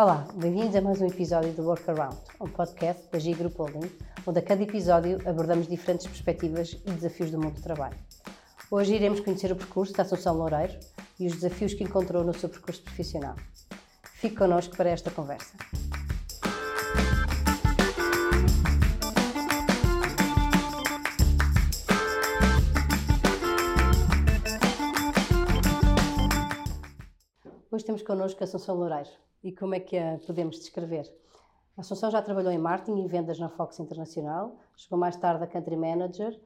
Olá, bem-vindos a mais um episódio do Workaround, um podcast da G Group Holding, onde a cada episódio abordamos diferentes perspectivas e desafios do mundo do trabalho. Hoje iremos conhecer o percurso da Assunção Loureiro e os desafios que encontrou no seu percurso profissional. Fique connosco para esta conversa. Hoje temos connosco a Assunção Loureiro. E como é que a podemos descrever? A Assunção já trabalhou em marketing e vendas na Fox Internacional, chegou mais tarde a Country Manager,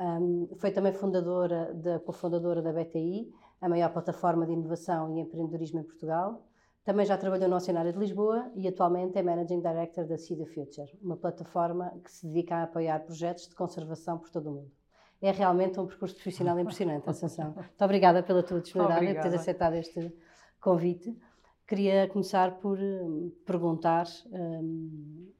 um, foi também fundadora, da, cofundadora da BTI, a maior plataforma de inovação e empreendedorismo em Portugal. Também já trabalhou no Oceanário de Lisboa e atualmente é Managing Director da See the Future, uma plataforma que se dedica a apoiar projetos de conservação por todo o mundo. É realmente um percurso profissional impressionante, Assunção. Muito obrigada pela tua disponibilidade e por teres aceitado este convite. Queria começar por um, perguntar: um,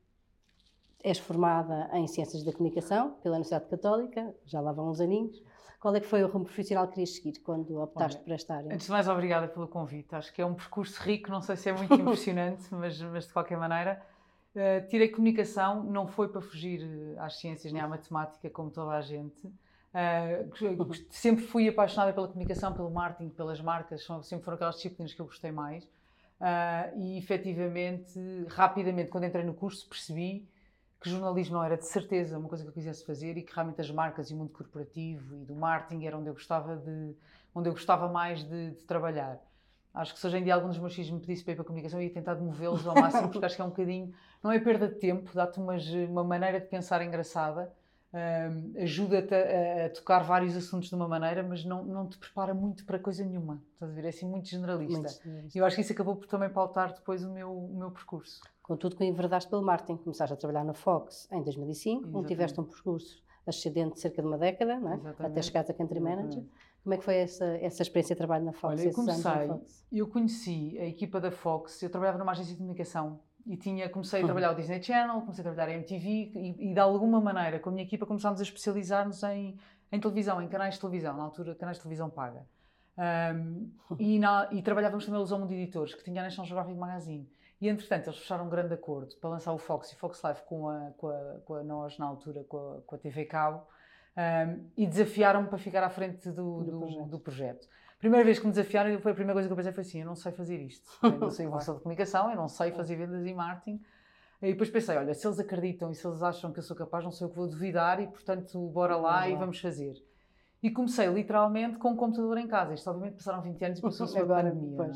és formada em Ciências da Comunicação pela Universidade Católica, já lá vão uns aninhos. Qual é que foi o rumo profissional que querias seguir quando optaste Olha, por esta área? Antes de mais, obrigada pelo convite. Acho que é um percurso rico, não sei se é muito impressionante, mas, mas, de qualquer maneira. Uh, tirei comunicação, não foi para fugir eh, às ciências nem à matemática, como toda a gente. Uh, sempre fui apaixonada pela comunicação, pelo marketing, pelas marcas, sempre foram aquelas disciplinas que eu gostei mais. Uh, e efetivamente, rapidamente, quando entrei no curso, percebi que jornalismo não era de certeza uma coisa que eu quisesse fazer e que realmente as marcas e o mundo corporativo e do marketing era onde eu gostava de onde eu gostava mais de, de trabalhar. Acho que se hoje em dia algum dos meus filhos me pedisse para ir para a comunicação, eu ia tentar movê-los ao máximo, porque acho que é um bocadinho, não é perda de tempo, dá-te uma maneira de pensar engraçada, um, ajuda-te a, a, tocar vários assuntos de uma maneira, mas não, não te prepara muito para coisa nenhuma. Estás a ver? É assim muito generalista. E eu acho que isso acabou por também pautar depois o meu, o meu percurso. Contudo, que enverdaste pelo marketing, começaste a trabalhar na Fox em 2005, Exatamente. onde tiveste um percurso ascendente de cerca de uma década, é? até chegares a Country Manager. Como é que foi essa, essa experiência de trabalho na Fox? Olha, eu comecei, eu conheci a equipa da Fox, eu trabalhava numa agência de comunicação e tinha, comecei a trabalhar o Disney Channel, comecei a trabalhar a MTV e, e de alguma maneira, com a minha equipa, começámos a especializar-nos em, em televisão, em canais de televisão, na altura canais de televisão paga. Um, e, na, e, trabalhávamos também a Mundo Editores, que tinha a National Geographic Magazine. E, entretanto, eles fecharam um grande acordo para lançar o Fox e Fox Live com a, com a, com a nós, na altura, com a, com a TV Cabo, um, e desafiaram-me para ficar à frente do, do, do, projeto. do, projeto. Primeira vez que me desafiaram, foi a primeira coisa que eu pensei foi assim: eu não sei fazer isto. Eu não sei evolução de comunicação, eu não sei fazer vendas e marketing. E depois pensei: olha, se eles acreditam e se eles acham que eu sou capaz, não sei o que vou duvidar, e portanto, bora lá vamos e vamos fazer. E comecei literalmente com um computador em casa. Isto, obviamente, passaram 20 anos e passou-se a pandemia. Não é?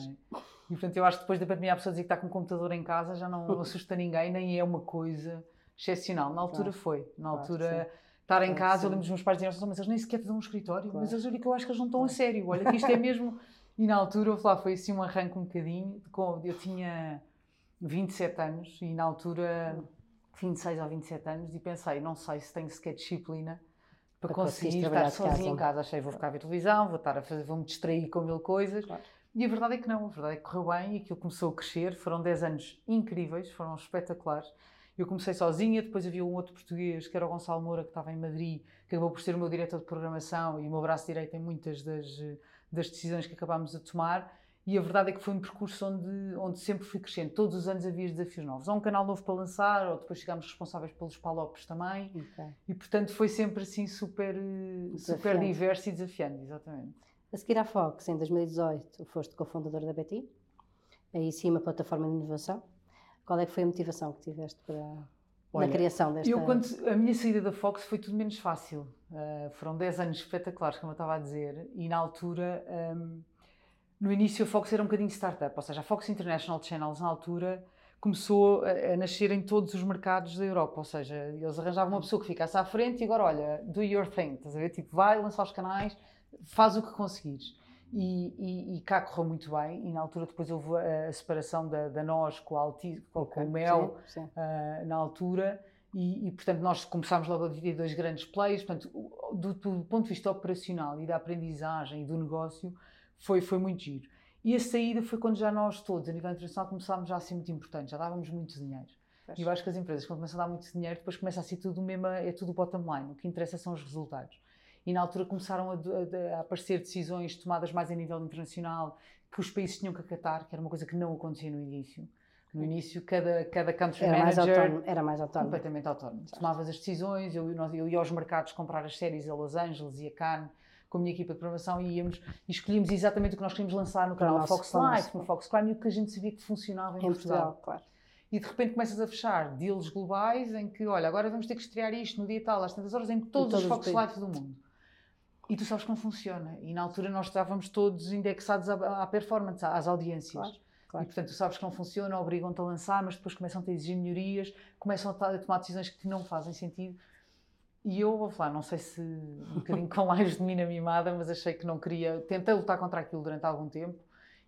E portanto, eu acho que depois da pandemia a pessoa dizer que está com um computador em casa já não assusta ninguém, nem é uma coisa excepcional. Na altura claro. foi. Na altura, claro, estar em casa, eu lembro dos meus pais dizerem, mas eles nem sequer te dão um escritório. Claro. Mas eu digo que eu acho que eles não estão a sério. Olha, que isto é mesmo. E na altura, lá foi assim um arranque um bocadinho. Eu tinha 27 anos e na altura, 26 ou 27 anos, e pensei, não sei se tenho sequer disciplina para, para conseguir estar sozinha em casa. Achei, vou ficar a ver televisão, vou estar a fazer, vou me distrair com mil coisas. Claro. E a verdade é que não, a verdade é que correu bem e aquilo começou a crescer. Foram 10 anos incríveis, foram espetaculares. Eu comecei sozinha, depois havia um outro português, que era o Gonçalo Moura, que estava em Madrid, que acabou por ser o meu diretor de programação e o meu braço direito em muitas das, das decisões que acabámos de tomar. E a verdade é que foi um percurso onde, onde sempre fui crescendo. Todos os anos havia desafios novos. Há um canal novo para lançar, ou depois ficámos responsáveis pelos palopes também. Okay. E portanto foi sempre assim super, super diverso e desafiante, exatamente. A seguir à Fox, em 2018, foste cofundadora da BT, aí sim uma plataforma de inovação. Qual é que foi a motivação que tiveste para, Olha, na criação desta... Eu, quando, a minha saída da Fox foi tudo menos fácil. Uh, foram 10 anos espetaculares, como eu estava a dizer, e na altura, um, no início a Fox era um bocadinho startup, ou seja, a Fox International Channels na altura começou a, a, nascer em todos os mercados da Europa, ou seja, eles arranjavam uma pessoa que ficasse à frente e agora, olha, do your thing, estás a ver? Tipo, vai lançar os canais, faz o que conseguires. E, e, e, cá correu muito bem, e na altura depois houve a, a separação da, da nós com, a Alti, com, okay. com o Mel, sim, sim. Uh, na altura, e, e, portanto nós começámos logo a dividir dois grandes players, portanto do, do, ponto de vista operacional e da aprendizagem e do negócio foi, foi muito giro. E a saída foi quando já nós todos, a nível internacional, começámos já a ser muito importantes, já dávamos muito dinheiro. E eu acho que as empresas, quando começam a dar muito dinheiro, depois começa a ser tudo mesmo, é tudo bottom line, o que interessa são os resultados e na altura começaram a, a, a, aparecer decisões tomadas mais a nível internacional que os países tinham que acatar, que era uma coisa que não acontecia no início. No início, cada, cada country era manager mais autónomo, era mais autónomo. completamente autónomo. Tomavas as decisões, eu, nós, eu ia aos mercados comprar as séries a Los Angeles e a Cannes com a minha equipa de programação e íamos e escolhíamos exatamente o que nós queríamos lançar no canal Fox Life, no Fox Crime e o que a gente sabia que funcionava em, Em Portugal, claro. E de repente começas a fechar deals globais em que, olha, agora vamos ter que estrear isto no dia tal, às tantas horas, em todos, todos os Fox. Life do mundo. E tu sabes que não funciona. E na altura nós estávamos todos indexados à, à performance, às audiências. Claro, claro. E portanto tu sabes que não funciona, obrigam-te a lançar, mas depois começam a exigir melhorias, começam a, tomar decisões que não fazem sentido. E eu vou falar, não sei se um bocadinho com lajes de mina mimada, mas achei que não queria. Tentei lutar contra aquilo durante algum tempo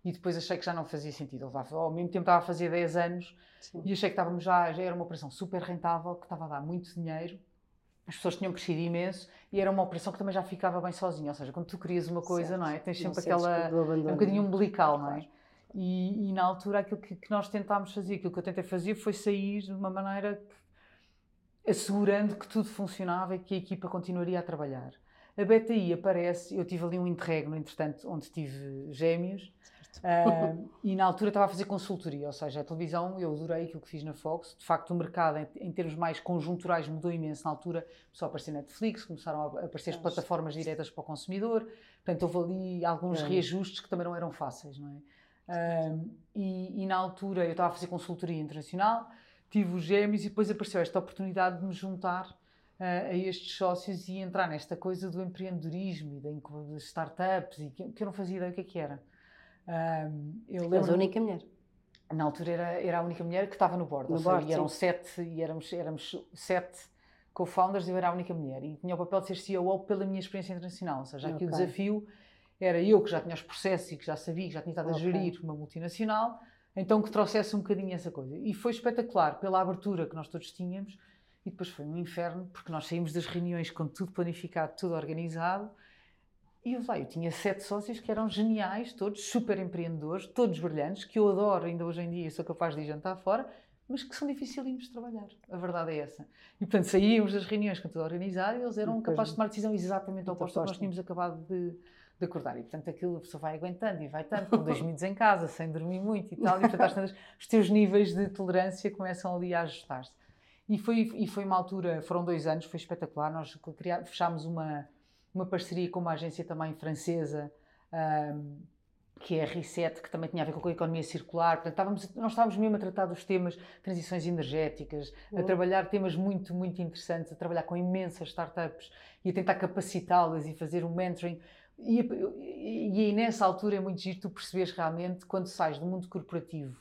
e depois achei que já não fazia sentido. Levava- ao mesmo tempo estava a fazer 10 anos Sim. e achei que estávamos já, já era uma operação super rentável, que estava a dar muito dinheiro, as pessoas tinham crescido imenso e era uma operação que também já ficava bem sozinha. Ou seja, quando tu querias uma coisa, Certo. não é? Tens sempre aquela. É um bocadinho umbilical, não é? E, e na altura aquilo que, que nós tentámos fazer, aquilo que eu tentei fazer foi sair de uma maneira que- assegurando que tudo funcionava e que a equipa continuaria a trabalhar. A BTI aparece, eu tive ali um interregno, entretanto, onde tive gêmeos, ah, e na altura estava a fazer consultoria, ou seja, a televisão, eu adorei aquilo que fiz na Fox. De facto, o mercado, em, em termos mais conjunturais, mudou imenso. Na altura começou a aparecer Netflix, começaram a aparecer as plataformas diretas para o consumidor. Portanto, houve ali alguns É. reajustes que também não eram fáceis, não é? Ah, e, e na altura eu estava a fazer consultoria internacional, tive os gêmeos e depois apareceu esta oportunidade de me juntar ah, a estes sócios e entrar nesta coisa do empreendedorismo e da de startups e que, que eu não fazia ideia o que é que era. Ah, eu lembro a única mulher. na altura era, era a única mulher que estava no board, No seja, eram sete, e éramos, éramos sete co-founders, eu era a única mulher e tinha o papel de ser CEO pela minha experiência internacional, ou seja, aqui o desafio era eu que já tinha os processos e que já sabia, que já tinha estado a Ok. gerir uma multinacional, então que trouxesse um bocadinho essa coisa. E foi espetacular pela abertura que nós todos tínhamos e depois foi um inferno porque nós saímos das reuniões com tudo planificado, tudo organizado e eu, lá, eu tinha sete sócios que eram geniais, todos super empreendedores, todos brilhantes, que eu adoro ainda hoje em dia e sou capaz de ir jantar fora, mas que são dificílimos de trabalhar. A verdade é essa. E portanto saíamos das reuniões com tudo organizado e eles eram depois- capazes de tomar decisão exatamente oposta ao que nós tínhamos acabado de, de acordar. E portanto aquilo a pessoa vai aguentando e vai tanto, com dois miúdos em casa, sem dormir muito e tal, e portanto às tantas, os teus níveis de tolerância começam ali a ajustar-se. E foi, e foi uma altura, foram dois anos, foi espetacular. Nós criá- fechámos uma, uma parceria com uma agência também francesa, ahm, que é a RICET, que também tinha a ver com a economia circular. Portanto, estávamos, nós estávamos mesmo a tratar dos temas transições energéticas, a Uhum. trabalhar temas muito, muito interessantes, a trabalhar com imensas startups e a tentar capacitá-las e fazer um mentoring. E, e, e aí nessa altura é muito giro tu perceberes realmente quando sais do mundo corporativo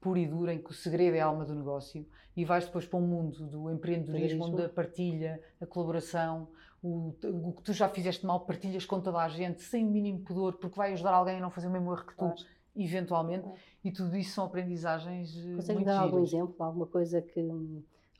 puro e duro, em que o segredo é a alma do negócio, e vais depois para um mundo do empreendedorismo, onde a partilha, a colaboração, o, o que tu já fizeste mal, partilhas com toda a gente, sem o mínimo pudor, porque vai ajudar alguém a não fazer o mesmo erro que tu, Claro. eventualmente, Claro. e tudo isso são aprendizagens eh, Consegues dar algum giras. exemplo, alguma coisa que,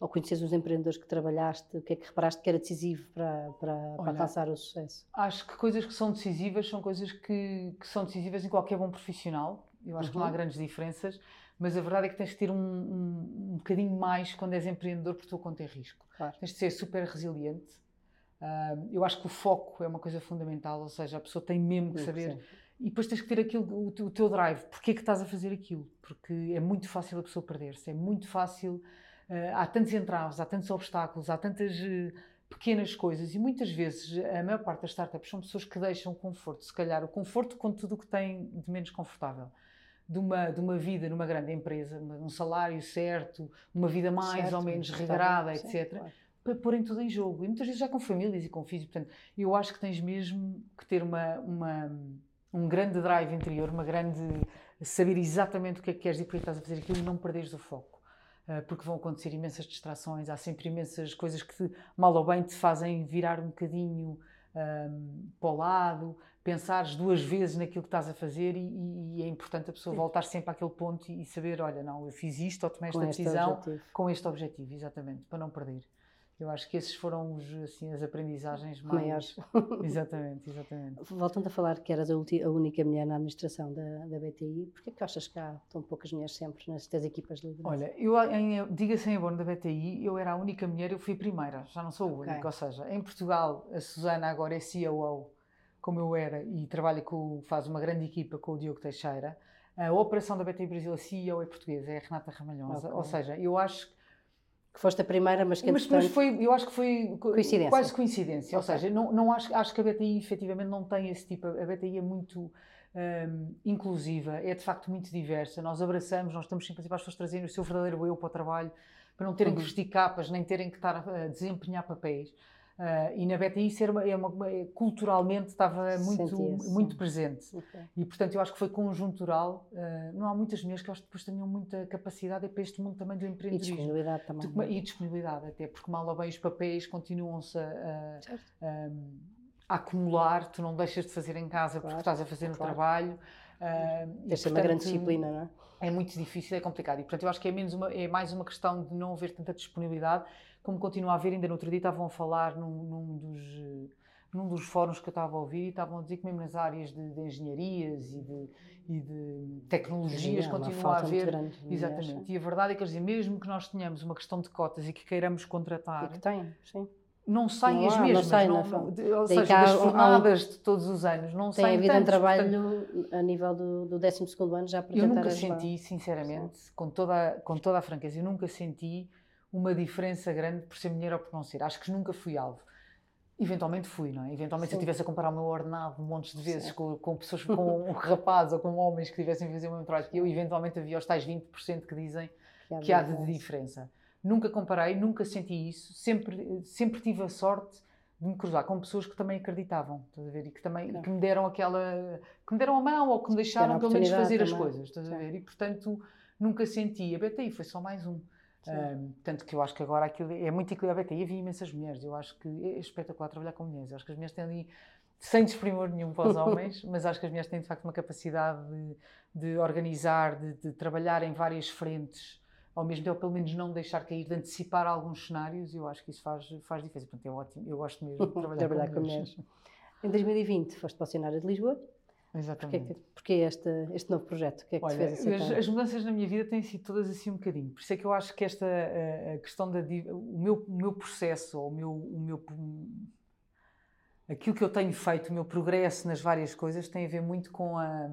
ao conheceres os empreendedores que trabalhaste, o que é que reparaste que era decisivo para, para, para Olha, alcançar o sucesso? Acho que coisas que são decisivas são coisas que, que são decisivas em qualquer bom profissional. Eu acho que não há Uhum. grandes diferenças, mas a verdade é que tens de ter um, um, um bocadinho mais quando és empreendedor, porque tua conta é risco. Claro. Tens de ser super resiliente. Ah, eu acho que o foco é uma coisa fundamental, ou seja, a pessoa tem mesmo que saber. sim. E depois tens que ter aquilo, o, teu- drive. Porquê é que estás a fazer aquilo? Porque é muito fácil a pessoa perder-se, é muito fácil. ah, há tantos entraves, há tantos obstáculos, há tantas eh, pequenas coisas e muitas vezes a maior parte das startups são pessoas que deixam o conforto, se calhar o conforto com tudo o que têm de menos confortável. De uma, de uma vida numa grande empresa, um salário certo, uma vida mais Certo, ou menos regrada, etc claro. Para porem tudo em jogo. E muitas vezes já com famílias e com filhos. Portanto, eu acho que tens mesmo que ter uma, uma- um grande drive interior, uma grande. saber exatamente o que é que queres e porque que estás a fazer aquilo e não perderes o foco. Ah, porque vão acontecer imensas distrações, há sempre imensas coisas que, te- mal ou bem, te fazem virar um bocadinho ahm, para o lado, pensares duas vezes naquilo que estás a fazer e, e é importante a pessoa Sim. voltar sempre àquele ponto e, e saber: olha, não, eu fiz isto ou tomei esta Com este decisão objetivo. com este objetivo, exatamente, para não perder. Eu acho que esses foram os, assim, as aprendizagens mais. Maiores. Exatamente, exatamente. Voltando a falar que eras a, a única mulher na administração da, da BTI, porquê que achas que há tão poucas mulheres sempre nestas equipas de liderança? Olha, eu, diga-se em abono da BTI, eu era a única mulher, eu fui primeira, já não sou a única. Ou seja, em Portugal, a Susana agora é COO, como eu era, e trabalha com, faz uma grande equipa com o Diogo Teixeira. A operação da BTI Brasil, a CEO é portuguesa, é a Renata Ramalhosa. Ok. Ou seja, eu acho que Que foste a primeira, mas que mas, mas foi, eu acho que foi co- Coincidência. quase coincidência. Ou Ok. seja, não, não acho, acho que a BTI efetivamente não tem esse tipo. A BTI é muito hum, inclusiva, é de facto muito diversa. Nós abraçamos, nós estamos sempre para as pessoas trazerem o seu verdadeiro eu para o trabalho, para não terem que Uhum. vestir capas, nem terem que estar a desempenhar papéis. Ah, e na BTI isso era uma, é uma- é- culturalmente estava muito, muito presente. Ok. E portanto eu acho que foi conjuntural. Ah, não há muitas mulheres que eu acho que depois tenham muita capacidade é para este mundo também do E empreendedorismo. disponibilidade também. Tu- E disponibilidade, até porque mal ou bem os papéis continuam-se a, Certo. a- a acumular, tu não deixas de fazer em casa porque Claro, estás a fazer no claro. trabalho. e, Deve ser uma grande disciplina, não é? É muito difícil, é complicado. E portanto eu acho que é, menos uma, é mais uma questão de não haver tanta disponibilidade, como continua a haver. Ainda no outro dia estavam a falar num, num dos. eh, Num dos fóruns que eu estava a ouvir, e estavam a dizer que mesmo nas áreas de, de engenharias e de, e de tecnologias Sim, continua a haver grande Exatamente. E a verdade é que, quer dizer, mesmo que nós tenhamos uma questão de cotas e que queiramos E contratar, que tem, sim. não saem Não as há, não mesmas. não- não não- foi. de- ou seja, das formadas de todos os anos. Não Tem saem havido um tantos, portanto, trabalho a nível do, do 12 ano já para eu nunca senti, sinceramente, com toda, com toda a franqueza, eu nunca senti uma diferença grande por ser mulher ou por não ser. Acho que nunca fui alvo. Eventualmente fui, não é? Eventualmente se eu Sim. estivesse a comparar o meu ordenado montes de vezes Sim. com, com pessoas, com rapazes ou com homens que tivessem a fazer o mesmo trabalho que eu, eventualmente havia os tais 20% que dizem que há de diferença. Nunca comparei, nunca senti isso, sempre, sempre tive a sorte de me cruzar com pessoas que também acreditavam, estás a ver? E que também Claro. que me deram aquela, que me deram a mão ou que me deixaram pelo menos fazer as também. coisas, estás a Sim. ver? E portanto nunca senti. A BTI foi só mais um. Ahm, tanto que eu acho que agora aquilo é muito equilibrado. A BTI havia imensas mulheres, eu acho que é espetacular trabalhar com mulheres. Eu acho que as mulheres têm ali, sem desprimor nenhum para os homens, mas acho que as mulheres têm de facto uma capacidade de, de organizar, de, de trabalhar em várias frentes, ao mesmo tempo, pelo menos não deixar cair, de antecipar alguns cenários. Eu acho que isso faz, faz diferença. Portanto, é ótimo. Eu gosto mesmo de trabalhar, Trabalhar com, com mulheres. Em 2020 foste para o cenário de Lisboa. Exatamente. porquê este, este novo projeto? O que é que te Olha, fez as, aceitar? as mudanças na minha vida têm sido todas assim um bocadinho. Por isso é que eu acho que esta a, a questão da o meu, o meu processo, ou o meu, o meu aquilo que eu tenho feito, o meu progresso nas várias coisas tem a ver muito com a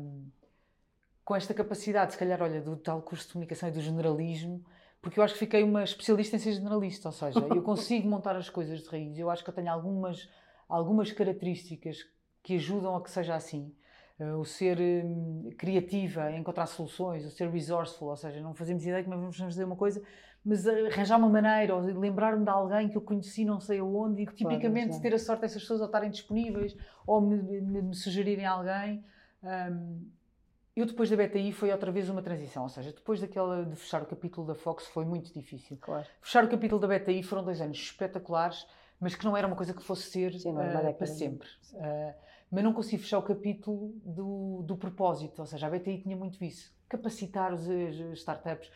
com esta capacidade, se calhar, olha, do tal curso de comunicação e do generalismo, porque eu acho que fiquei uma especialista em ser generalista, ou seja, eu consigo montar as coisas de raiz. Eu acho que eu tenho algumas algumas características que ajudam a que seja assim. Uh, o ser hum, criativa, encontrar soluções, o ser resourceful, ou seja, não fazemos ideia como é que vamos fazer uma coisa, mas uh, arranjar uma maneira, ou lembrar-me de alguém que eu conheci não sei aonde e que Claro, tipicamente sim. ter a sorte dessas pessoas ou estarem disponíveis ou me, me- me sugerirem alguém. Hum, eu depois da BTI foi outra vez uma transição, ou seja, depois daquela de fechar o capítulo da Fox foi muito difícil. Claro. Fechar o capítulo da BTI foram dois anos espetaculares, mas que não era uma coisa que fosse ser Sim, década. para sempre. Ah, mas não consegui fechar o capítulo do, do propósito, ou seja, a BTI tinha muito isso. Capacitar os, as startups,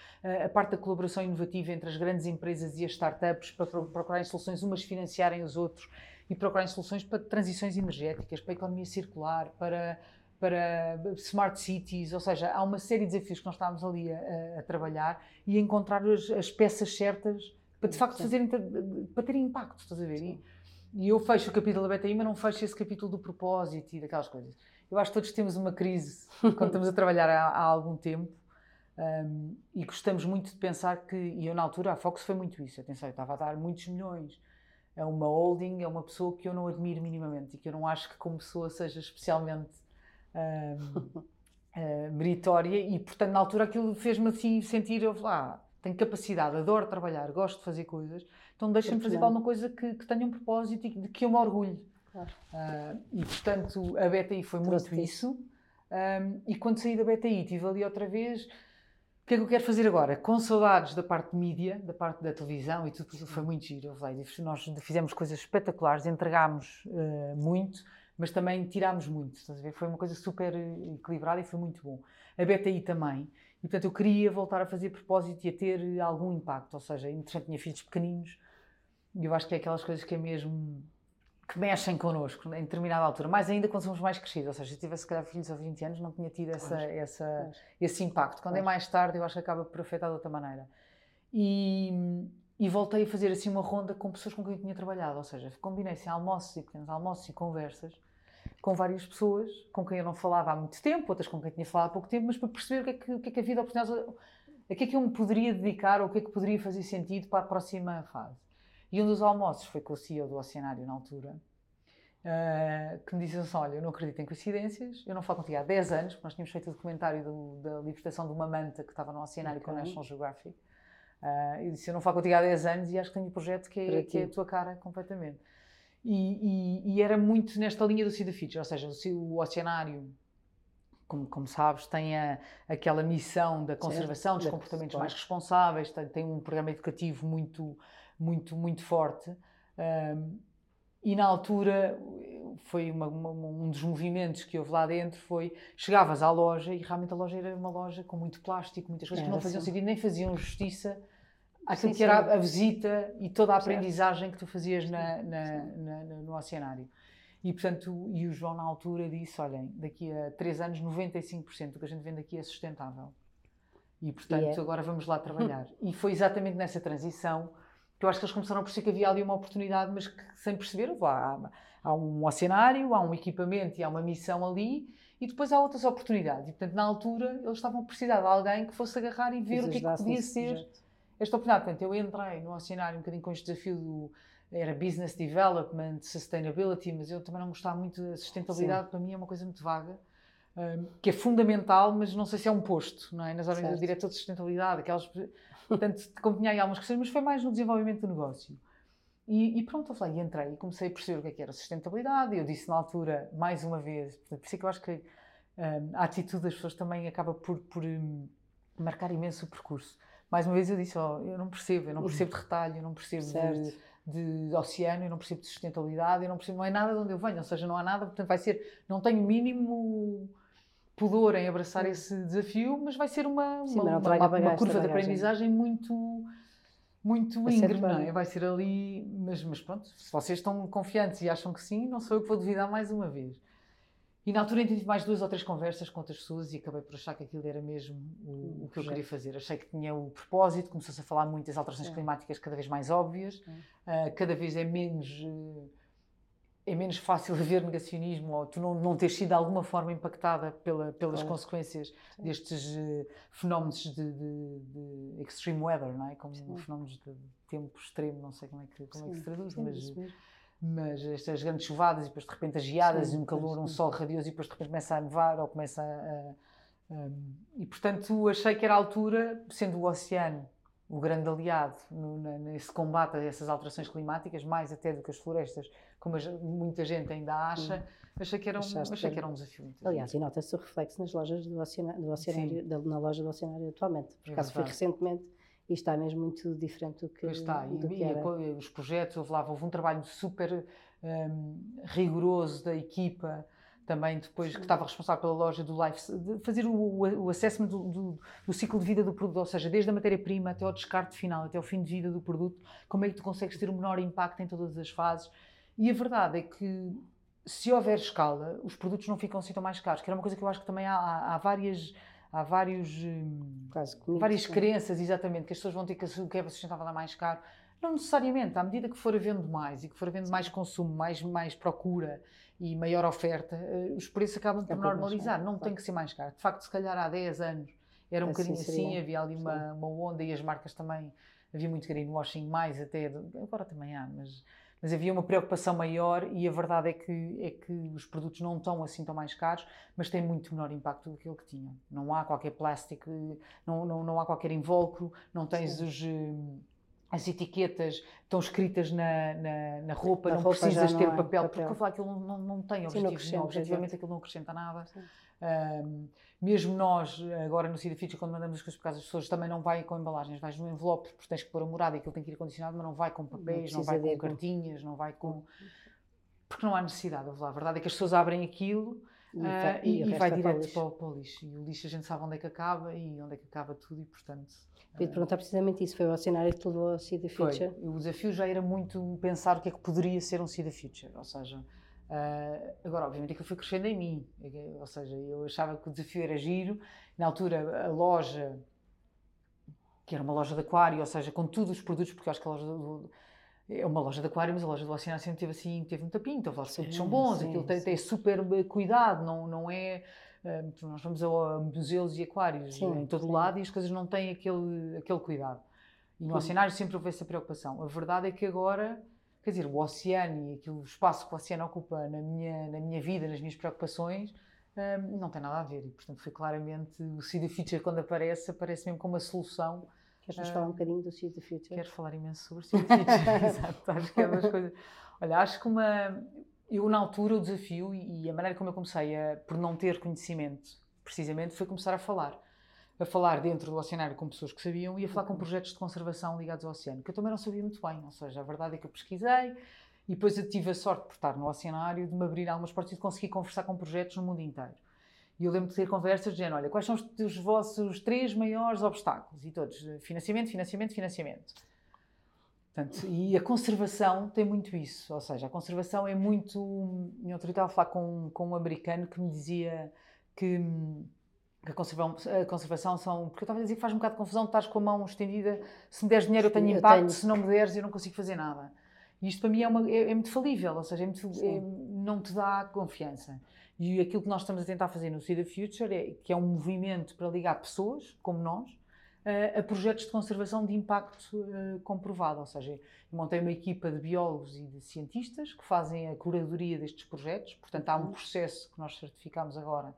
a parte da colaboração inovativa entre as grandes empresas e as startups para pro- procurarem soluções, umas financiarem os outros e procurarem soluções para transições energéticas, para a economia circular, para, para smart cities, ou seja, há uma série de desafios que nós estávamos ali a, a- trabalhar e a encontrar as, as peças certas para de facto fazerem, para terem impacto, estás a ver? E, e eu fecho o capítulo da BTI, mas não fecho esse capítulo do propósito e daquelas coisas. Eu acho que todos temos uma crise quando estamos a trabalhar há, há algum tempo um, e gostamos muito de pensar que, e eu na altura, a Fox foi muito isso, atenção, eu estava a dar muitos milhões a uma holding, é uma pessoa que eu não admiro minimamente e que eu não acho que como pessoa seja especialmente um, eh, meritória e, portanto, na altura aquilo fez-me assim sentir, eu lá, tenho capacidade, adoro trabalhar, gosto de fazer coisas, então Porque fazer não? alguma coisa que, que tenha um propósito e de que eu me orgulho. Claro. Ah, e, portanto, a BTI foi muito Trouxe-te isso. Um, e quando saí da BTI, estive ali outra vez. O que é que eu quero fazer agora? Com saudades da parte de mídia, da parte da televisão e tudo, foi muito giro. Eu falei, nós fizemos coisas espetaculares, entregámos eh, muito, mas também tirámos muito. estás a ver? Foi uma coisa super equilibrada e foi muito bom. A BTI também. E portanto eu queria voltar a fazer propósito e a ter algum impacto. Ou seja, entretanto tinha filhos pequeninos eu acho que é aquelas coisas que é mesmo que mexem connosco em determinada altura, mais ainda quando somos mais crescidos, ou seja, se eu tivesse se calhar filhos aos 20 anos não tinha tido essa, Claro. essa, Claro. esse impacto. Quando é mais tarde eu acho que acaba por afetar de outra maneira. E, e voltei a fazer assim uma ronda com pessoas com quem eu tinha trabalhado, ou seja, combinei-se almoços e pequenos almoços e conversas com várias pessoas com quem eu não falava há muito tempo, outras com quem tinha falado há pouco tempo, mas para perceber o que é que, o que, é que a vida oportunidade, a que é que eu me poderia dedicar ou o que é que poderia fazer sentido para a próxima fase. E um dos almoços foi com o CEO do Oceanário na altura, Uh, que me disse assim: Olha, eu não acredito em coincidências, eu não falo contigo há 10 anos, porque nós tínhamos feito o documentário do, da libertação de uma manta que estava no oceanário okay. com a National Geographic. Uh, e disse: Eu não falo contigo há 10 anos e acho que tenho um projeto que é, que é a tua cara completamente. E, e, e, era muito nesta linha do Sea Feature, ou seja, o, o oceanário, como, como, sabes, tem a, aquela missão da conservação certo. dos comportamentos mais responsáveis, tem, tem, um programa educativo muito, muito, muito forte. Um, e na altura foi uma, uma, um dos movimentos que houve lá dentro foi chegavas à loja e realmente a loja era uma loja com muito plástico, muitas coisas é, que não faziam assim. sentido nem faziam justiça àquilo sim, que era sim. a visita e toda a aprendizagem que tu fazias na, na, na, no oceanário. E portanto, e o João na altura disse, olhem, daqui a três anos 95% do que a gente vende aqui é sustentável. E portanto, yeah. agora vamos lá trabalhar. e foi exatamente nessa transição eu acho que eles começaram a perceber que havia ali uma oportunidade, mas que sem perceber, há, há um oceanário, há um equipamento e há uma missão ali, e depois há outras oportunidades. E, portanto, na altura, eles estavam a precisar de alguém que fosse agarrar e ver o que é que podia ser projeto. esta oportunidade. Portanto, eu entrei no oceanário um bocadinho com este desafio do era business development, sustainability, mas eu também não gostava muito da sustentabilidade, Sim. para mim é uma coisa muito vaga. Um, que é fundamental, mas não sei se é um posto, não é? Nas ordens do diretor de sustentabilidade, aquelas Portanto, como tinha aí algumas questões, mas foi mais no desenvolvimento do negócio. E, e, pronto, eu falei, e entrei e comecei a perceber o que, é que era sustentabilidade. Eu disse na altura, mais uma vez, por isso é que eu acho que um, a atitude das pessoas também acaba por, por um, marcar imenso o percurso. Mais uma vez eu disse, oh, eu não percebo, eu não percebo de retalho, eu não percebo de, de, de, oceano, eu não percebo de sustentabilidade, eu não percebo, não é nada de onde eu venho, ou seja, não há nada, portanto vai ser, não tenho mínimo pudor em abraçar esse desafio, mas vai ser uma, Sim, uma, uma, uma, uma curva de aprendizagem muito muito íngreme, não é? Vai ser ali, mas, mas pronto, se vocês estão confiantes e acham que sim, não sou eu que vou duvidar mais uma vez. E na altura tive mais duas ou três conversas com outras pessoas e acabei por achar que aquilo era mesmo o, o que eu queria fazer. Achei que tinha o propósito, começou-se a falar muito das alterações climáticas cada vez mais óbvias, uh, cada vez é menos. Uh, é menos fácil haver negacionismo ou tu não, não teres sido de alguma forma impactada pela, pelas claro. consequências destes uh, fenómenos de, de, de, extreme weather, não é? Como Sim. fenómenos de tempo extremo, não sei como é que, como é que se traduz, mas, mas estas grandes chuvadas e depois de repente as geadas Sim, e um calor, um sol radioso e depois de repente começa a nevar ou começa a. a, a e portanto achei que era a altura, sendo o oceano o grande aliado no, nesse combate a essas alterações climáticas, mais até do que as florestas, como muita gente ainda acha, hum. achei que era um, achei que era um desafio. Aliás, e nota-se o reflexo nas lojas do oceanário, do oceanário da, na loja do oceanário atualmente. Por é acaso é fui recentemente e está mesmo muito diferente do que, pois está. Do e, que era. os projetos, houve lá, houve um trabalho super um, rigoroso da equipa, também depois que estava responsável pela loja do Life, de fazer o, o, o assessment do, do, do, ciclo de vida do produto, ou seja, desde a matéria-prima até ao descarte final, até ao fim de vida do produto, como é que tu consegues ter o menor impacto em todas as fases e a verdade é que se houver escala, os produtos não ficam assim tão mais caros, que era uma coisa que eu acho que também há, há, há várias há vários, hum, várias crenças, exatamente, que as pessoas vão ter que o que é sustentável é mais caro. Não necessariamente, à medida que for havendo mais e que for havendo mais consumo, mais, mais procura e maior oferta, eh, os preços acabam por é normalizar. Não tem que ser mais caro. De facto, se calhar há 10 anos era um assim bocadinho seria. assim, havia ali uma, uma onda e as marcas também, havia muito greenwashing mais até, agora também há, mas mas havia uma preocupação maior e a verdade é que, é que os produtos não estão assim tão mais caros, mas têm muito menor impacto do que aquilo que tinham. Não há qualquer plástico, não, não, não há qualquer invólucro, não tens os eh, as etiquetas estão escritas na, na, na roupa, na não roupa precisas ter papel, papel, porque aquilo não, não, não tem objetivos, não, objetivamente aquilo não acrescenta nada. Um, mesmo nós, agora no Cida Feature, quando mandamos as coisas para casa, as pessoas também não vai com embalagens, vais no envelope, porque tens que pôr a morada e aquilo tem que ir condicionado, mas não vai com papéis, não, não vai com cartinhas, não vai com. Porque não há necessidade, a verdade é que as pessoas abrem aquilo e, uh, e, e vai direto para o, para o, lixo. E o lixo a gente sabe onde é que acaba e onde é que acaba tudo, e portanto. Queria te perguntar precisamente isso, foi o cenário que te levou ao Cida Future? Foi. O desafio já era muito pensar o que é que poderia ser um Cida Future, ou seja, Uh, agora, obviamente, aquilo foi crescendo em mim, ou seja, eu achava que o desafio era giro. Na altura, a loja, que era uma loja de aquário, ou seja, com todos os produtos, porque eu acho que a loja do, é uma loja de aquário, mas a loja do Oceano sempre teve assim, teve muita pinta, os produtos Sim, são bons, sim, aquilo tem, sim. tem super eh, cuidado, não, não é. eh, nós vamos a, museus e aquários Sim, em todo sim. lado e as coisas não têm aquele, aquele cuidado. E no oceanário sempre houve essa preocupação. A verdade é que agora, quer dizer, o oceano e aquilo, o espaço que o oceano ocupa na minha, na minha vida, nas minhas preocupações, eh, não tem nada a ver. E, portanto, foi claramente o See the Future, quando aparece, aparece mesmo como uma solução Queres-nos Ah, falar um bocadinho do See the Future? Quero falar imenso sobre Sweet Future. Exato, acho que é das coisas. Olha, acho que uma. Eu, na altura, o desafio e e a maneira como eu comecei a, por não ter conhecimento, precisamente, foi começar a falar. A falar dentro do oceanário com pessoas que sabiam e a falar com projetos de conservação ligados ao oceano, que eu também não sabia muito bem. Ou seja, a verdade é que eu pesquisei e depois eu tive a sorte, por estar no oceanário, de me abrir algumas portas e de conseguir conversar com projetos no mundo inteiro. E eu lembro de ter conversas dizendo, olha, quais são os, os vossos três maiores obstáculos? E todos, financiamento, financiamento, financiamento. Portanto, e a conservação tem muito isso, ou seja, a conservação é muito... Eu estava a falar com, com um americano que me dizia que, hum, que a, conservação, a conservação são... Porque eu estava a dizer que faz um bocado de confusão, estás com a mão estendida, se me deres dinheiro eu tenho Eu impacto, tenho. se não me deres eu não consigo fazer nada. E isto para mim é, uma, é, é muito falível, ou seja, é muito- é- não te dá confiança. E aquilo que nós estamos a tentar fazer no See the Future, é, que é um movimento para ligar pessoas, como nós, a projetos de conservação de impacto eh, comprovado. Ou seja, montei uma equipa de biólogos e de cientistas que fazem a curadoria destes projetos. Portanto, há um processo que nós certificamos agora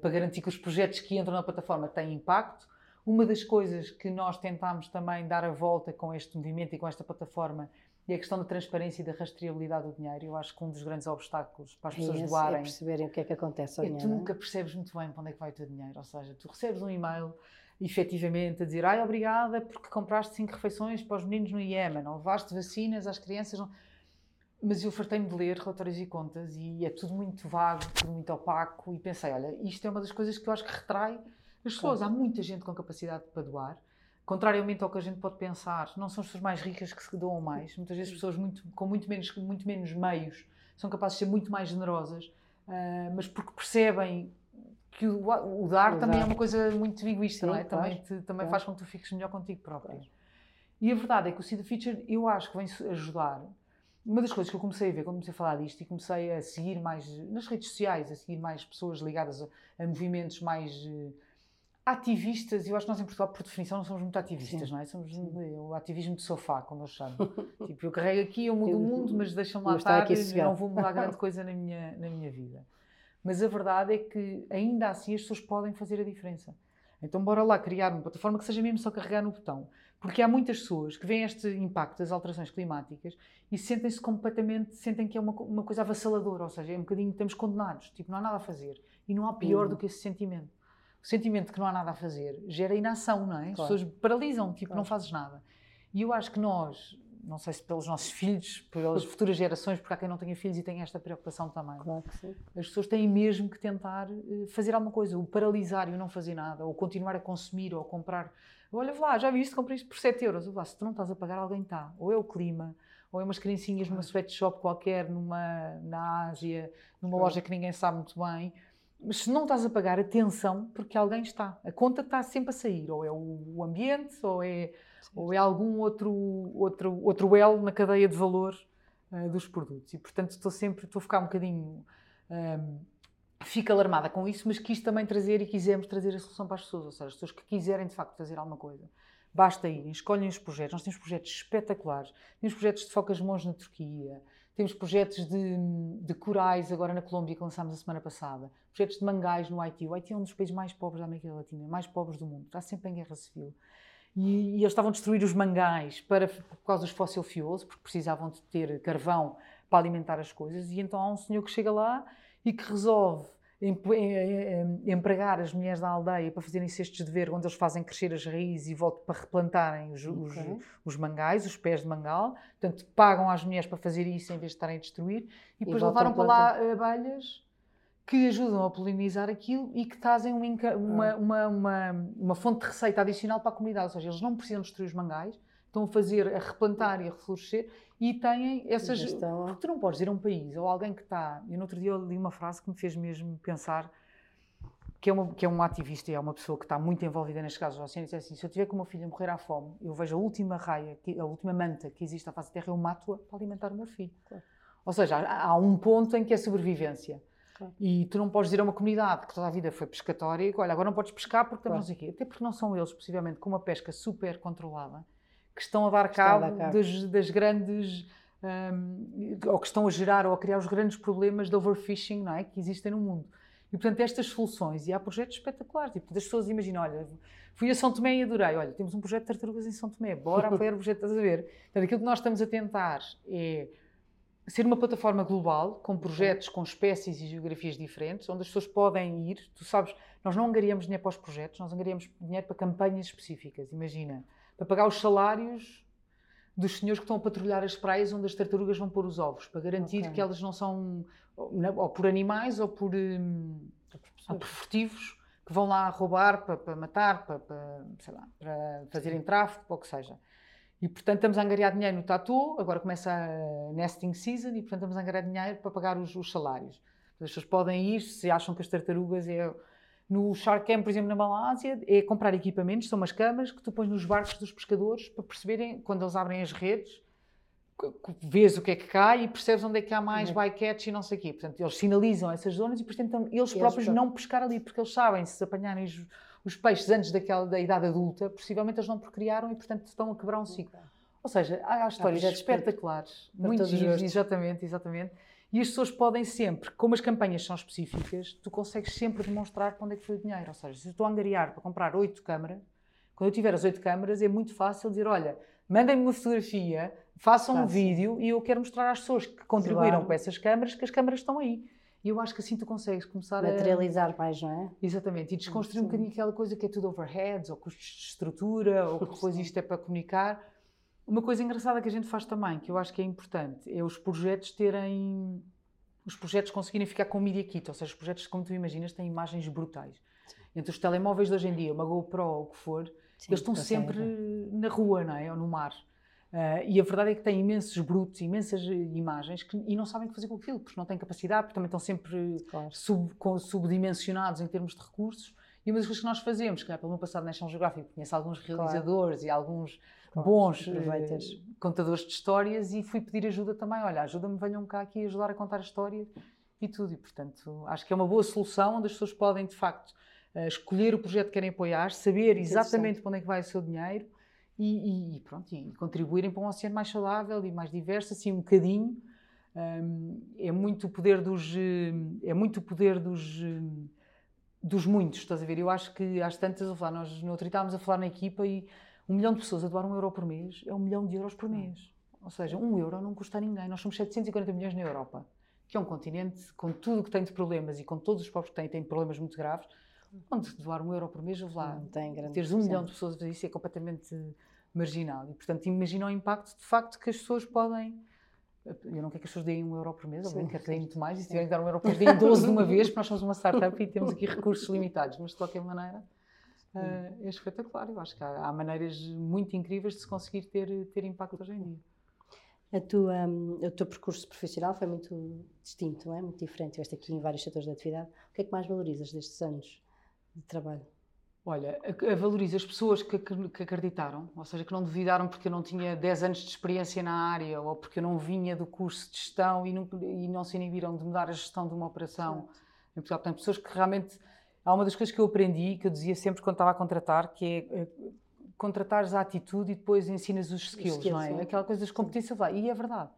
para garantir que os projetos que entram na plataforma têm impacto. Uma das coisas que nós tentámos também dar a volta com este movimento e com esta plataforma é a questão da transparência e da rastreabilidade do dinheiro. Eu acho que um dos grandes obstáculos para as É pessoas é doarem perceberem o que é que acontece ao é, tu dinheiro. não é? nunca percebes muito bem para onde é que vai o teu dinheiro. Ou seja, tu recebes um e-mail, efetivamente, a dizer ai, obrigada porque compraste cinco refeições para os meninos no Iémen, ou levaste vacinas às crianças. Não... Mas eu fartei-me de ler relatórios e contas e é tudo muito vago, tudo muito opaco e pensei, olha, isto é uma das coisas que eu acho que retrai as pessoas. Há muita gente com capacidade para doar. Contrariamente ao que a gente pode pensar, não são as pessoas mais ricas que se doam mais. Muitas vezes pessoas muito, com muito menos, muito menos meios são capazes de ser muito mais generosas, ah, mas porque percebem que o, o dar O também é uma coisa muito egoísta, Sim, não é? claro, também te- também claro. faz com que tu fiques melhor contigo próprio. Claro. E a verdade é que o See the Future, eu acho que vem ajudar. Uma das coisas que eu comecei a ver quando comecei a falar disto e comecei a seguir mais nas redes sociais, a seguir mais pessoas ligadas a, a movimentos mais eh, ativistas, e eu acho que nós em Portugal, por definição, não somos muito ativistas, Sim. não é? Somos eh, o ativismo de sofá, como eu chamo. tipo, eu carrego aqui, eu mudo Eu- o mundo, mas deixa-me lá estar, não vou mudar grande coisa na minha, na minha vida. Mas a verdade é que, ainda assim, as pessoas podem fazer a diferença. Então, bora lá criar uma plataforma que seja mesmo só carregar no botão. Porque há muitas pessoas que veem este impacto das alterações climáticas e sentem-se completamente, sentem que é uma, uma coisa avassaladora, ou seja, é um bocadinho, estamos condenados, tipo, não há nada a fazer. E não há pior Uhum. do que esse sentimento. O sentimento de que não há nada a fazer gera inação, não é? As Claro. pessoas paralisam, tipo, Claro. não fazes nada. E eu acho que nós, não sei se pelos nossos filhos, pelas futuras gerações, porque há quem não tenha filhos e tenha esta preocupação também, Claro que sim. as pessoas têm mesmo que tentar eh, fazer alguma coisa, o paralisar e o não fazer nada, ou continuar a consumir ou a comprar. Olha lá, já vi isto, comprei isto por 7 euros. Lá, se tu não estás a pagar, alguém está. Ou é o clima, ou é umas criancinhas numa sweatshop qualquer, numa, na Ásia, numa Claro. loja que ninguém sabe muito bem. Mas se não estás a pagar, atenção, porque alguém está. A conta está sempre a sair. Ou é o ambiente, ou é, ou é algum outro, outro, outro elo na cadeia de valor eh, dos produtos. E, portanto, estou sempre, estou a ficar um bocadinho... ehm, fico alarmada com isso, mas quis também trazer e quisemos trazer a solução para as pessoas, ou seja, as pessoas que quiserem de facto fazer alguma coisa. Basta irem, escolhem os projetos. Nós temos projetos espetaculares. Temos projetos de focas monges na Turquia, temos projetos de, de corais agora na Colômbia que lançámos a semana passada, projetos de mangais no Haiti. O Haiti é um dos países mais pobres da América Latina, mais pobres do mundo, está sempre em guerra civil. E, e eles estavam a destruir os mangais para, por causa dos fossil fuels, porque precisavam de ter carvão para alimentar as coisas. E então há um senhor que chega lá e que resolve empregar as mulheres da aldeia para fazerem cestos de ver, onde eles fazem crescer as raízes e voltam para replantarem os, os- Ok. os mangais, os pés de mangal. Portanto, pagam às mulheres para fazer isso em vez de estarem a destruir. E depois levaram para lá eh, abelhas que ajudam a polinizar aquilo e que trazem uma, Ah. uma, uma, uma fonte de receita adicional para a comunidade. Ou seja, eles não precisam destruir os mangais, estão a fazer, a replantar e a reflorescer e têm essas. Já estão- Porque tu não podes dizer a um país ou alguém que está. Eu no outro dia li uma frase que me fez mesmo pensar que é, uma, que é um ativista e é uma pessoa que está muito envolvida nestes casos do oceano, e diz assim, se eu tiver com o meu filho a morrer à fome, eu vejo a última raia, a última manta que existe à face da Terra, eu mato-a para alimentar o meu filho. Claro. Ou seja, há, há, um ponto em que é sobrevivência. Claro. E tu não podes dizer a uma comunidade que toda a vida foi pescatória e olha, agora não podes pescar porque estamos claro. aqui. Até porque não são eles, possivelmente, com uma pesca super controlada, que estão a dar cabo, a dar cabo. Das, das, grandes. Um, ou que estão a gerar ou a criar os grandes problemas de overfishing não é? que existem no mundo. E, portanto, estas soluções, e há projetos espetaculares, e, portanto, as pessoas imaginam, olha, fui a São Tomé e adorei, olha, temos um projeto de tartarugas em São Tomé, bora apoiar o projeto, estás a ver? Portanto, aquilo que nós estamos a tentar é ser uma plataforma global, com projetos, com espécies e geografias diferentes, onde as pessoas podem ir, tu sabes, nós não angariamos dinheiro para os projetos, nós angariamos dinheiro para campanhas específicas, imagina, para pagar os salários dos senhores que estão a patrulhar as praias onde as tartarugas vão pôr os ovos, para garantir okay. que elas não são ou por animais ou por, um, ou por furtivos que vão lá roubar para, para matar, para, para, lá, para fazerem tráfico, para o que seja. E, portanto, estamos a angariar dinheiro no tatu, agora começa a nesting season e, portanto, estamos a angariar dinheiro para pagar os, os salários. As pessoas podem ir, se acham que as tartarugas é... No Shark Camp, por exemplo, na Malásia, é comprar equipamentos, são umas câmaras que tu pões nos barcos dos pescadores para perceberem, quando eles abrem as redes, vês o que é que cai e percebes onde é que há mais uhum. bycatch e não sei o quê. Portanto, eles sinalizam essas zonas e, portanto, eles, eles próprios não pescar ali, porque eles sabem, se apanharem os, os, peixes antes daquela, da idade adulta, possivelmente eles não procriaram e, portanto, estão a quebrar um ciclo. Ou seja, há, há histórias há espetaculares, muito giros, exatamente, exatamente. E as pessoas podem sempre, como as campanhas são específicas, tu consegues sempre demonstrar para onde é que foi o dinheiro. Ou seja, se eu estou a angariar para comprar oito câmaras, quando eu tiver as oito câmaras, é muito fácil dizer, olha, mandem-me uma fotografia façam um vídeo e eu quero mostrar às pessoas que contribuíram claro. para essas câmaras que as câmaras estão aí. E eu acho que assim tu consegues começar Materializar a... Materializar mais, não é? Exatamente. E desconstruir Sim. um bocadinho aquela coisa que é tudo overheads, ou custos de estrutura, ou que depois isto é para comunicar. Uma coisa engraçada que a gente faz também, que eu acho que é importante, é os projetos terem... Os projetos conseguirem ficar com media kit, ou seja, os projetos, como tu imaginas, têm imagens brutais. Sim. Entre os telemóveis de hoje em dia, uma GoPro ou o que for, Sim, eles estão sempre na rua, não é? Ou no mar. Uh, e a verdade é que têm imensos brutos, imensas imagens que, e não sabem o que fazer com aquilo, porque não têm capacidade, porque também estão sempre claro. sub, com, subdimensionados em termos de recursos. E uma das coisas que nós fazemos, que é pelo meu passado National Geographic, conheço alguns realizadores claro. e alguns claro. bons uh, contadores de histórias e fui pedir ajuda também. Olha, ajuda-me, venham cá aqui ajudar a contar a história e tudo. E, portanto, acho que é uma boa solução onde as pessoas podem, de facto, uh, escolher o projeto que querem apoiar, saber exatamente para onde é que vai o seu dinheiro e, e, pronto, e contribuírem para um oceano mais saudável e mais diverso, assim um bocadinho. É muito o poder dos é muito o poder dos dos muitos, estás a ver? Eu acho que às tantas a falar, nós no outro estávamos a falar na equipa e um milhão de pessoas a doar um euro por mês é um milhão de euros por mês. Ou seja, um euro não custa a ninguém. Nós somos 740 milhões na Europa, que é um continente com tudo o que tem de problemas e com todos os povos que têm, têm problemas muito graves onde doar um euro por mês, lá, não tem grande teres um milhão de pessoas a fazer isso é completamente marginal. E, portanto, imagina o impacto de facto que as pessoas podem. Eu não quero que as pessoas deem um euro por mês, alguém quer que deem muito mais, e se tiverem que dar um euro por mês, deem 12 de uma vez, porque nós somos uma startup e temos aqui recursos limitados, mas de qualquer maneira uh, é espetacular. Eu acho que há, há, maneiras muito incríveis de se conseguir ter, ter impacto hoje em dia. A tua, um, o teu percurso profissional foi muito distinto, não é? muito diferente. Estiveste aqui em vários setores de atividade. O que é que mais valorizas destes anos? de trabalho? Olha, valorizo as pessoas que, que, acreditaram, ou seja, que não duvidaram porque eu não tinha 10 anos de experiência na área ou porque eu não vinha do curso de gestão e não, e não se inibiram de mudar a gestão de uma operação. Em Portugal, portanto, pessoas que realmente. Há uma das coisas que eu aprendi, que eu dizia sempre quando estava a contratar, que é eh, contratares a atitude e depois ensinas os skills, skills não é? Sim. Aquela coisa das competências lá. E é verdade.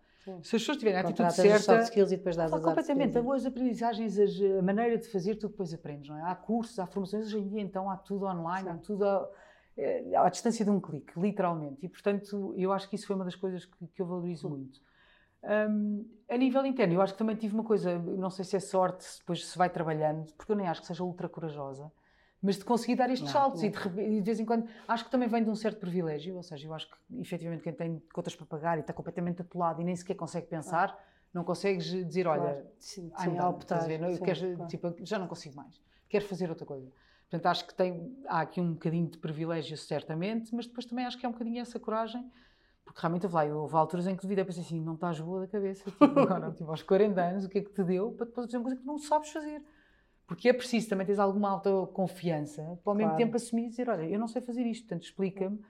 Se as pessoas tiverem a atitude certa. Os skills e depois dás as completamente. As aprendizagens, a maneira de fazer, tu depois aprendes, não é? Há cursos, há formações, hoje em dia então há tudo online, Sim. há tudo à, eh, à, distância de um clique, literalmente. E portanto, eu acho que isso foi uma das coisas que, que eu valorizo muito. Um, a nível interno, eu acho que também tive uma coisa, não sei se é sorte, depois se vai trabalhando, porque eu nem acho que seja ultra corajosa mas de conseguir dar estes não, saltos não. E, de, e, de, vez em quando acho que também vem de um certo privilégio, ou seja, eu acho que efetivamente quem tem contas para pagar e está completamente atolado e nem sequer consegue pensar, ah. não consegues dizer, olha, claro. sim, sim, a optar, ver, não, sim, quero, claro. tipo, já não consigo mais, quero fazer outra coisa. Portanto, acho que tem, há aqui um bocadinho de privilégio, certamente, mas depois também acho que é um bocadinho essa coragem, porque realmente lá, eu, houve alturas em que duvidei, pensei assim, não estás boa da cabeça, tipo, agora, tipo, aos 40 anos, o que é que te deu para depois fazer uma coisa que não sabes fazer? Porque é preciso também teres alguma autoconfiança para ao mesmo Claro. tempo assumir e dizer: Olha, eu não sei fazer isto, portanto explica-me.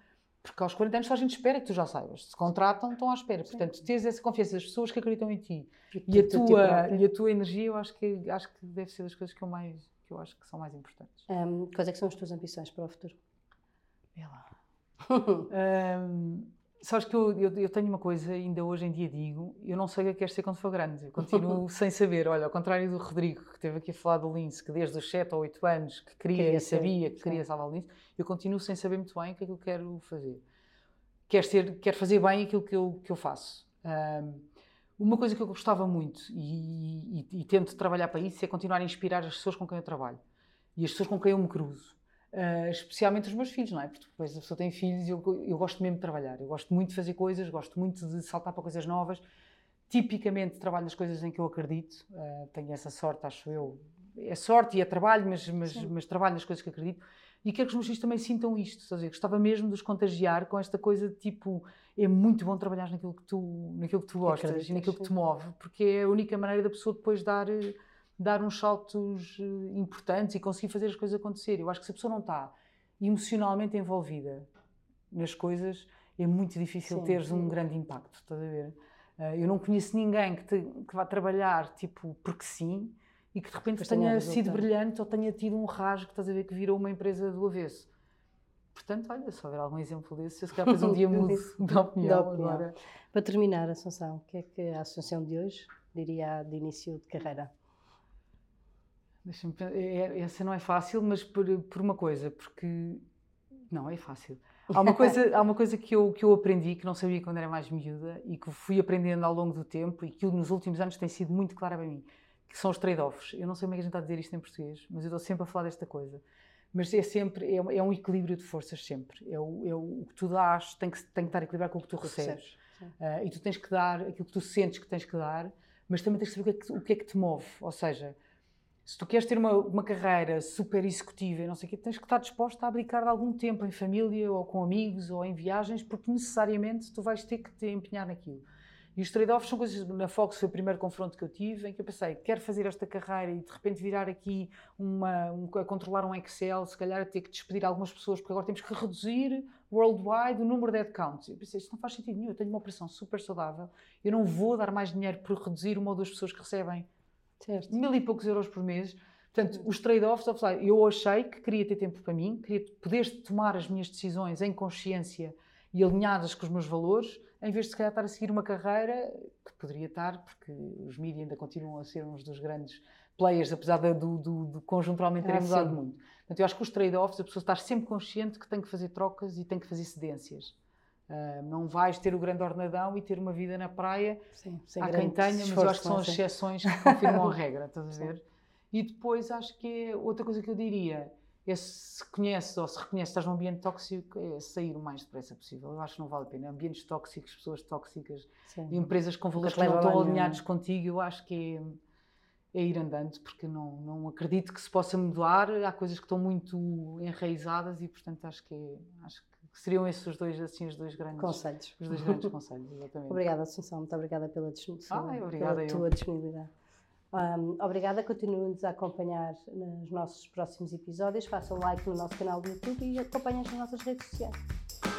Porque aos 40 anos só a gente espera que tu já saibas. Se contratam, estão à espera. Portanto, teres essa confiança das pessoas que acreditam em ti e a, tua, e a tua energia, eu acho que, acho que deve ser das coisas que eu, mais, que eu acho que são mais importantes. Hum, quais é que são as tuas ambições para o futuro? Vê lá. Ahm, sabes que eu, eu, eu tenho uma coisa, ainda hoje em dia digo, eu não sei o que é que quero ser quando for grande. Eu continuo sem saber. Olha, ao contrário do Rodrigo, que esteve aqui a falar do Lince, que desde os 7 ou 8 anos que queria Queria e sabia que queria salvar o Lince, eu continuo sem saber muito bem o que é que eu quero fazer. Quero, ser, quero fazer bem aquilo que eu, que eu faço. Ahm, uma coisa que eu gostava muito e, e- e tento trabalhar para isso é continuar a inspirar as pessoas com quem eu trabalho e as pessoas com quem eu me cruzo. Uh, especialmente os meus filhos, não é? Porque depois a pessoa tem filhos e eu, eu gosto mesmo de trabalhar. Eu gosto muito de fazer coisas, gosto muito de saltar para coisas novas. Tipicamente trabalho nas coisas em que eu acredito. Uh, tenho essa sorte, acho eu. É sorte e é trabalho, mas, mas, mas trabalho nas coisas que acredito. E quero que os meus filhos também sintam isto. Estás a ver? Gostava mesmo de os contagiar com esta coisa de tipo: é muito bom trabalhar naquilo que tu, naquilo que tu gostas e naquilo que te move, porque é a única maneira da pessoa depois dar. eh, dar uns saltos eh, importantes e conseguir fazer as coisas acontecer. Eu acho que se a pessoa não está emocionalmente envolvida nas coisas, é muito difícil Sim. teres um grande impacto, estás a ver? Eh, Eu não conheço ninguém que, te- que vá trabalhar, tipo, porque sim, e que de repente Depois tenha sido brilhante ou tenha tido um rasgo, estás a ver, que virou uma empresa do avesso. Portanto, olha, se houver algum exemplo desse, eu se calhar depois um dia mudo de opinião, Da opinião. agora. Para terminar, Assunção, o que é que a Associação de hoje diria de início de carreira? Deixa-me é- é- essa não é fácil, mas por, por uma coisa, porque não é fácil. Há uma coisa, há uma coisa que, eu, que eu aprendi que não sabia quando era mais miúda e que fui aprendendo ao longo do tempo e que nos últimos anos tem sido muito clara para mim, que são os trade-offs. Eu não sei como é que a gente está a dizer isto em português, mas eu estou sempre a falar desta coisa. Mas é sempre, é, é um equilíbrio de forças sempre. É o, é o, que tu dás tem que, tem que estar equilibrado com o que tu recebes. Ah, e tu tens que dar aquilo que tu sentes que tens que dar, mas também tens que saber o que é que, o que, é que te move. Ou seja, se tu queres ter uma, uma carreira super executiva e não sei o quê, tens que estar disposta a abdicar de algum tempo em família ou com amigos ou em viagens, porque necessariamente tu vais ter que te empenhar naquilo. E os trade-offs são coisas. Na Fox foi o primeiro confronto que eu tive, em que eu pensei, quero fazer esta carreira e de repente virar aqui uma, um, a controlar um Excel, se calhar a ter que despedir algumas pessoas, porque agora temos que reduzir worldwide o número de headcounts. Eu pensei, isto não faz sentido nenhum, eu tenho uma operação super saudável, eu não vou dar mais dinheiro por reduzir uma ou duas pessoas que recebem Certo. mil e poucos euros por mês. Portanto, os trade-offs, eu achei que queria ter tempo para mim, queria poder tomar as minhas decisões em consciência e alinhadas com os meus valores, em vez de se calhar estar a seguir uma carreira que poderia estar, porque os mídias ainda continuam a ser uns dos grandes players, apesar do, do, do conjunturalmente terem Ah, mudado muito. Portanto, eu acho que os trade-offs, a pessoa estar sempre consciente que tem que fazer trocas e tem que fazer cedências. Ah, não vais ter o grande ornadão e ter uma vida na praia Sim, sem Há quem tenha, mas eu acho que são as Sim. exceções que confirmam a regra, estás a Sim. ver? E depois acho que é outra coisa que eu diria é se conheces ou se reconheces que estás num ambiente tóxico, é sair o mais depressa possível. Eu acho que não vale a pena. Ambientes tóxicos, pessoas tóxicas, Sim. empresas com valores que não estão alinhados contigo, eu acho que é, é ir andando, porque não, não acredito que se possa mudar. Há coisas que estão muito enraizadas e, portanto, acho que, é- acho que seriam esses os dois, assim, os dois grandes, Conselhos. os dois grandes conselhos. Exatamente. Obrigada, Assunção. Muito obrigada pela, obrigada pela tua disponibilidade. Um, obrigada, continuem-nos a acompanhar nos nossos próximos episódios. Façam like no nosso canal do YouTube e acompanhem-nos nas nossas redes sociais.